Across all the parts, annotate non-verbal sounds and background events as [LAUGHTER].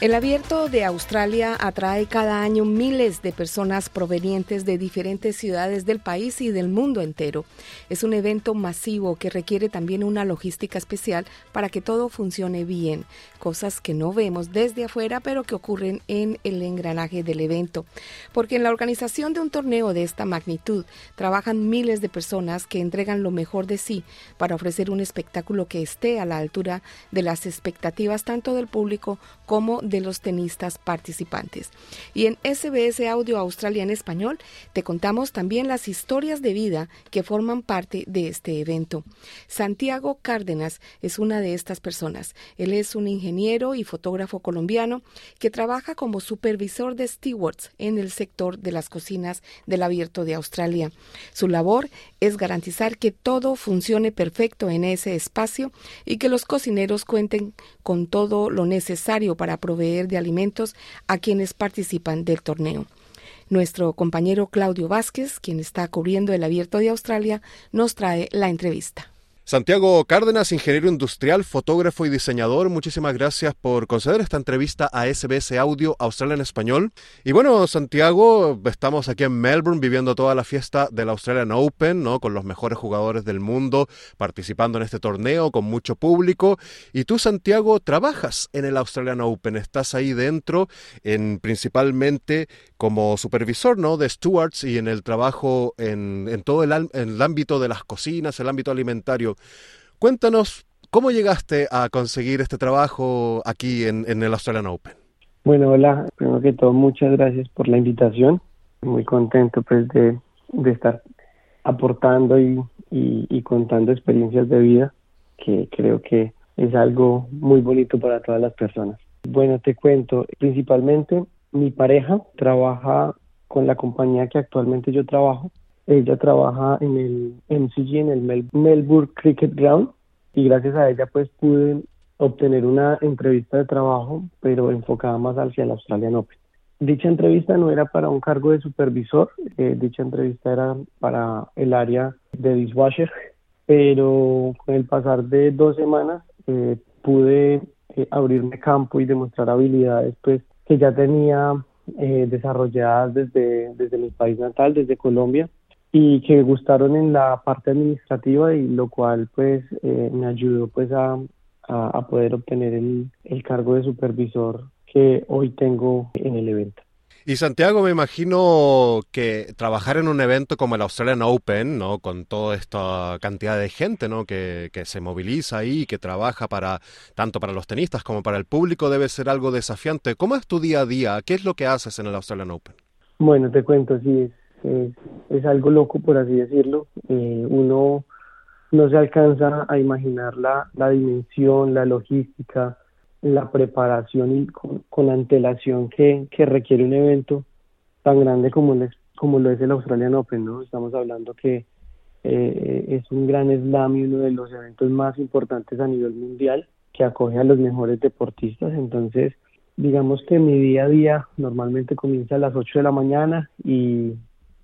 El abierto de Australia atrae cada año miles de personas provenientes de diferentes ciudades del país y del mundo entero. Es un evento masivo que requiere también una logística especial para que todo funcione bien, cosas que no vemos desde afuera pero que ocurren en el engranaje del evento. Porque en la organización de un torneo de esta magnitud trabajan miles de personas que entregan lo mejor de sí para ofrecer un espectáculo que esté a la altura de las expectativas tanto del público como de los tenistas participantes. Y en SBS Audio Australia en Español te contamos también las historias de vida que forman parte de este evento. Santiago Cárdenas es una de estas personas. Él es un ingeniero y fotógrafo colombiano que trabaja como supervisor de stewards en el sector de las cocinas del abierto de Australia. Su labor es garantizar que todo funcione perfecto en ese espacio y que los cocineros cuenten con todo lo necesario para proveer de alimentos a quienes participan del torneo. Nuestro compañero Claudio Vázquez, quien está cubriendo el abierto de Australia, nos trae la entrevista. Santiago Cárdenas, ingeniero industrial, fotógrafo y diseñador, muchísimas gracias por conceder esta entrevista a SBS Audio Australia en Español. Y bueno, Santiago, estamos aquí en Melbourne viviendo toda la fiesta del Australian Open, ¿no? Con los mejores jugadores del mundo participando en este torneo, con mucho público. Y tú, Santiago, trabajas en el Australian Open, estás ahí dentro, en principalmente como supervisor, ¿no? De stewards y en el trabajo en, en todo el, en el ámbito de las cocinas, el ámbito alimentario. Cuéntanos, ¿cómo llegaste a conseguir este trabajo aquí en, el Australian Open? Bueno, hola, primero que todo, muchas gracias por la invitación. Muy contento pues de, estar aportando y, y, contando experiencias de vida, que creo que es algo muy bonito para todas las personas. Bueno, te cuento, principalmente mi pareja trabaja con la compañía que actualmente yo trabajo ella trabaja en el MCG, en el Melbourne Cricket Ground, y gracias a ella pues pude obtener una entrevista de trabajo, pero enfocada más hacia el Australian Open. Dicha entrevista no era para un cargo de supervisor, eh, dicha entrevista era para el área de dishwasher, pero con el pasar de dos semanas eh, pude eh, abrirme campo y demostrar habilidades pues que ya tenía desarrolladas desde, desde mi país natal, desde Colombia, y que gustaron en la parte administrativa y lo cual pues eh, me ayudó pues a, a, poder obtener el, el cargo de supervisor que hoy tengo en el evento. Y Santiago, me imagino que trabajar en un evento como el Australian Open, ¿no? Con toda esta cantidad de gente, ¿no? Que, que se moviliza ahí, que trabaja para tanto para los tenistas como para el público, debe ser algo desafiante. ¿Cómo es tu día a día? ¿Qué es lo que haces en el Australian Open? Bueno, te cuento, sí, es es, algo loco, por así decirlo. Eh, uno no se alcanza a imaginar la, la dimensión, la logística, la preparación y con, antelación que, que, requiere un evento tan grande como, como lo es el Australian Open, ¿no? Estamos hablando que eh, es un gran slam y uno de los eventos más importantes a nivel mundial que acoge a los mejores deportistas, entonces digamos que mi día a día normalmente comienza a las 8 de la mañana y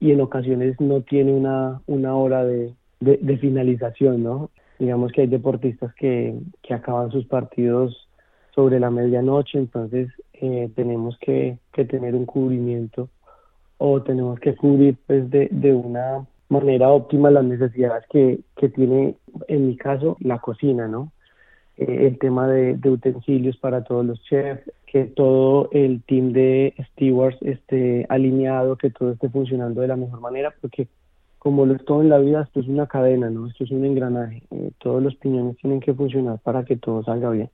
y en ocasiones no tiene una, una hora de, de, finalización, ¿no? Digamos que hay deportistas que, que acaban sus partidos sobre la medianoche, entonces eh, tenemos que, que, tener un cubrimiento o tenemos que cubrir pues de, de una manera óptima las necesidades que, que tiene, en mi caso, la cocina, ¿no? Eh, el tema de, utensilios para todos los chefs, que todo el team de stewards esté alineado, que todo esté funcionando de la mejor manera, porque como lo es todo en la vida, esto es una cadena, ¿no? Esto es un engranaje. Eh, todos los piñones tienen que funcionar para que todo salga bien.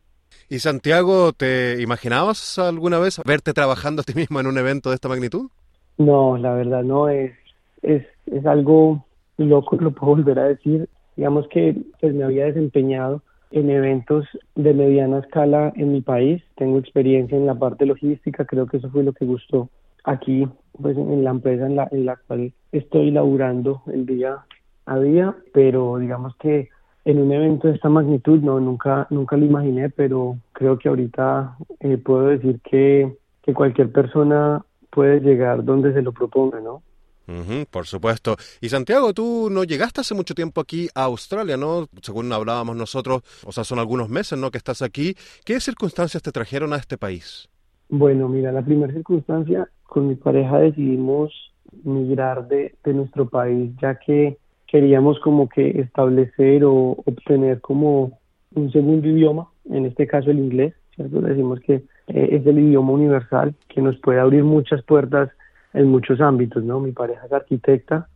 ¿Y Santiago, te imaginabas alguna vez verte trabajando a ti mismo en un evento de esta magnitud? No, la verdad no, es, es, es algo loco, lo puedo volver a decir. Digamos que pues me había desempeñado en eventos de mediana escala en mi país. Tengo experiencia en la parte logística, creo que eso fue lo que gustó aquí, pues en la empresa en la, en la cual estoy laburando el día a día, pero digamos que en un evento de esta magnitud no nunca nunca lo imaginé, pero creo que ahorita eh, puedo decir que, que cualquier persona puede llegar donde se lo proponga, ¿no? Por supuesto. Y Santiago, tú no llegaste hace mucho tiempo aquí a Australia, ¿no? Según hablábamos nosotros, o sea, son algunos meses, ¿no? Que estás aquí. ¿Qué circunstancias te trajeron a este país? Bueno, mira, la primera circunstancia, con mi pareja decidimos migrar de, nuestro país, ya que queríamos como que establecer o obtener como un segundo idioma, en este caso el inglés, ¿cierto? Decimos que eh, es el idioma universal que nos puede abrir muchas puertas en muchos ámbitos, ¿no? Mi pareja es arquitecta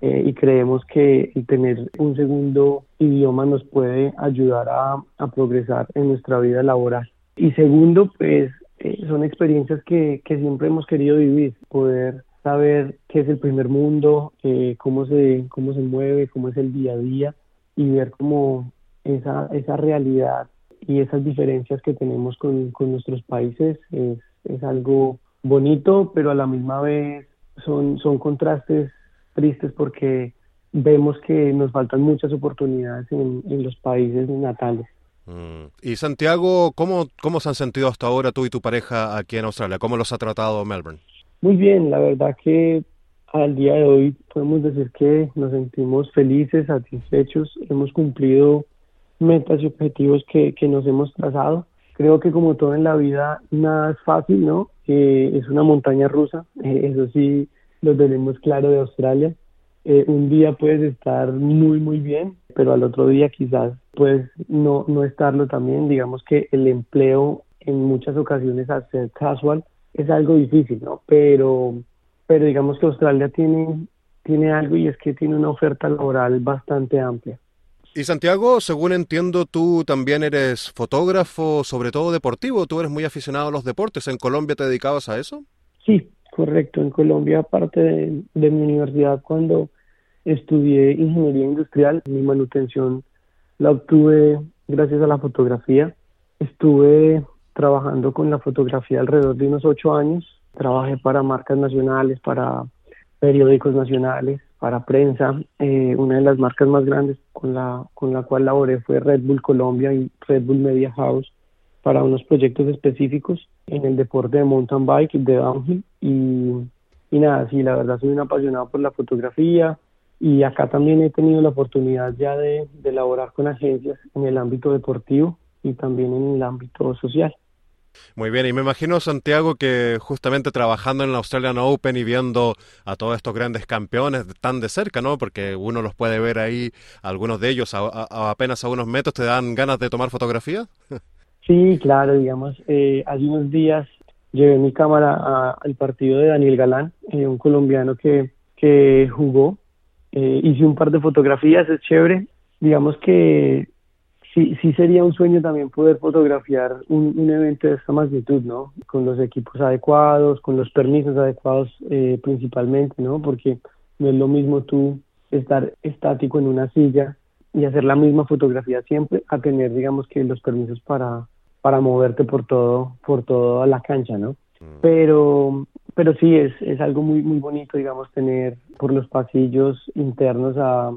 eh, y creemos que tener un segundo idioma nos puede ayudar a, progresar en nuestra vida laboral. Y segundo, pues eh, son experiencias que, que siempre hemos querido vivir, poder saber qué es el primer mundo, eh, cómo, se, cómo se mueve, cómo es el día a día y ver cómo esa, esa realidad y esas diferencias que tenemos con, con nuestros países es, es, algo bonito, pero a la misma vez son, son contrastes tristes porque vemos que nos faltan muchas oportunidades en, en los países natales. Mm. Y Santiago, ¿cómo, ¿cómo se han sentido hasta ahora tú y tu pareja aquí en Australia? ¿Cómo los ha tratado Melbourne? Muy bien, la verdad que al día de hoy podemos decir que nos sentimos felices, satisfechos, hemos cumplido metas y objetivos que, que nos hemos trazado. Creo que como todo en la vida, nada es fácil, ¿no? Eh, es una montaña rusa, eh, eso sí lo tenemos claro de Australia. Eh, un día puedes estar muy, muy bien, pero al otro día quizás puedes no, no estarlo también. Digamos que el empleo en muchas ocasiones al ser casual es algo difícil, ¿no? Pero, pero digamos que Australia tiene, tiene algo y es que tiene una oferta laboral bastante amplia. Y Santiago, según entiendo, tú también eres fotógrafo, sobre todo deportivo. Tú eres muy aficionado a los deportes. ¿En Colombia te dedicabas a eso? Sí, correcto. En Colombia, aparte de, mi universidad, cuando estudié ingeniería industrial, mi manutención la obtuve gracias a la fotografía. Estuve trabajando con la fotografía alrededor de unos ocho años. Trabajé para marcas nacionales, para periódicos nacionales, para prensa. Eh, una de las marcas más grandes con la, con la cual laboré fue Red Bull Colombia y Red Bull Media House para unos proyectos específicos en el deporte de mountain bike, de downhill. Y, y nada, sí, la verdad soy un apasionado por la fotografía y acá también he tenido la oportunidad ya de, de laborar con agencias en el ámbito deportivo y también en el ámbito social. Muy bien, y me imagino, Santiago, que justamente trabajando en la Australian Open y viendo a todos estos grandes campeones tan de cerca, ¿no? Porque uno los puede ver ahí, algunos de ellos a, apenas a unos metros, ¿te dan ganas de tomar fotografía? [LAUGHS] Sí, claro, digamos, eh, hace unos días llevé mi cámara al partido de Daniel Galán, eh, un colombiano que, que jugó. Eh, hice un par de fotografías, es chévere. Digamos que sí, sí sería un sueño también poder fotografiar un, evento de esta magnitud, ¿no? Con los equipos adecuados, con los permisos adecuados eh, principalmente, ¿no? Porque no es lo mismo tú estar estático en una silla y hacer la misma fotografía siempre a tener, digamos, que los permisos para, para moverte por todo, por toda la cancha, ¿no? Mm. Pero, pero sí es, es algo muy, muy bonito, digamos, tener por los pasillos internos a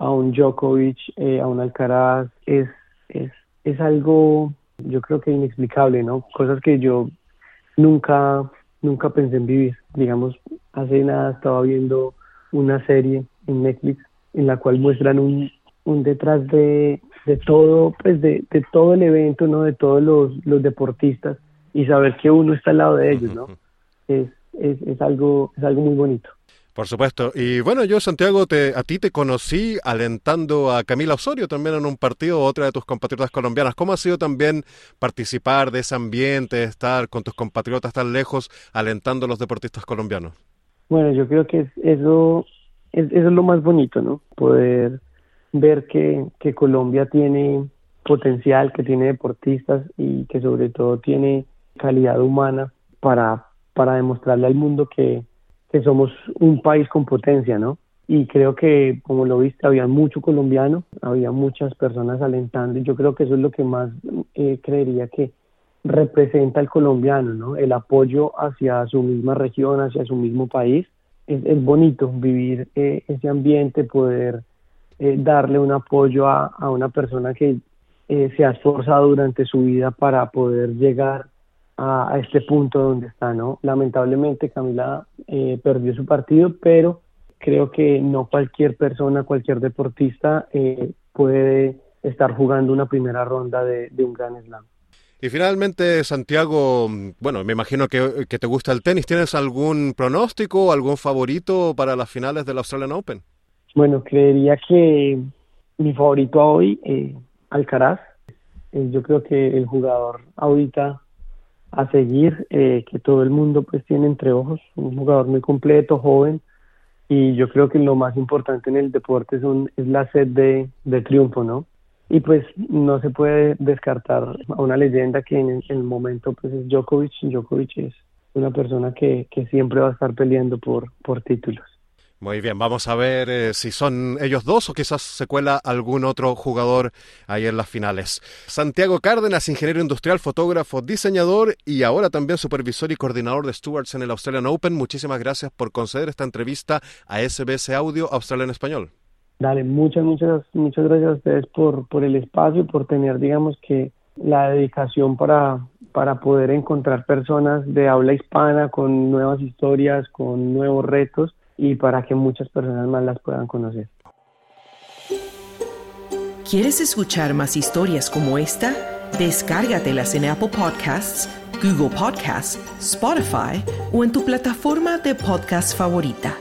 a un Djokovic, eh, a un Alcaraz, es, es, es algo, yo creo que inexplicable, ¿no? Cosas que yo nunca, nunca pensé en vivir. Digamos, hace nada estaba viendo una serie en Netflix en la cual muestran un, un detrás de, de todo, pues de, de todo el evento, ¿no? De todos los, los deportistas y saber que uno está al lado de ellos, ¿no? Es, es, es algo, es algo muy bonito. Por supuesto. Y bueno, yo, Santiago, te, a ti te conocí alentando a Camila Osorio también en un partido, otra de tus compatriotas colombianas. ¿Cómo ha sido también participar de ese ambiente, estar con tus compatriotas tan lejos, alentando a los deportistas colombianos? Bueno, yo creo que eso, es, eso es lo más bonito, ¿no? Poder ver que, que Colombia tiene potencial, que tiene deportistas y que sobre todo tiene calidad humana para, para demostrarle al mundo que, que somos un país con potencia, ¿no? Y creo que, como lo viste, había mucho colombiano, había muchas personas alentando y yo creo que eso es lo que más eh, creería que representa al colombiano, ¿no? El apoyo hacia su misma región, hacia su mismo país. Es, bonito vivir eh, ese ambiente, poder eh, darle un apoyo a, a una persona que eh, se ha esforzado durante su vida para poder llegar a, a, este punto donde está, ¿no? Lamentablemente Camila eh, perdió su partido, pero creo que no cualquier persona, cualquier deportista eh, puede estar jugando una primera ronda de, de un gran slam. Y finalmente, Santiago, bueno, me imagino que, que, te gusta el tenis. ¿Tienes algún pronóstico, algún favorito para las finales del Australian Open? Bueno, creería que mi favorito hoy, eh, Alcaraz. Eh, yo creo que el jugador ahorita a seguir, eh, que todo el mundo pues tiene entre ojos, un jugador muy completo, joven, y yo creo que lo más importante en el deporte es, la sed de, de triunfo, ¿no? y pues no se puede descartar a una leyenda que en el momento pues es Djokovic. Djokovic es una persona que, que siempre va a estar peleando por, por títulos. Muy bien, vamos a ver eh, si son ellos dos o quizás se cuela algún otro jugador ahí en las finales. Santiago Cárdenas, ingeniero industrial, fotógrafo, diseñador y ahora también supervisor y coordinador de Stewards en el Australian Open. Muchísimas gracias por conceder esta entrevista a SBS Audio Australia en Español. Dale, muchas, muchas, muchas gracias a ustedes por, por el espacio, por tener, digamos que, la dedicación para, para poder encontrar personas de habla hispana con nuevas historias, con nuevos retos y para que muchas personas más las puedan conocer. ¿Quieres escuchar más historias como esta? Descárgatelas en Apple Podcasts, Google Podcasts, Spotify o en tu plataforma de podcast favorita.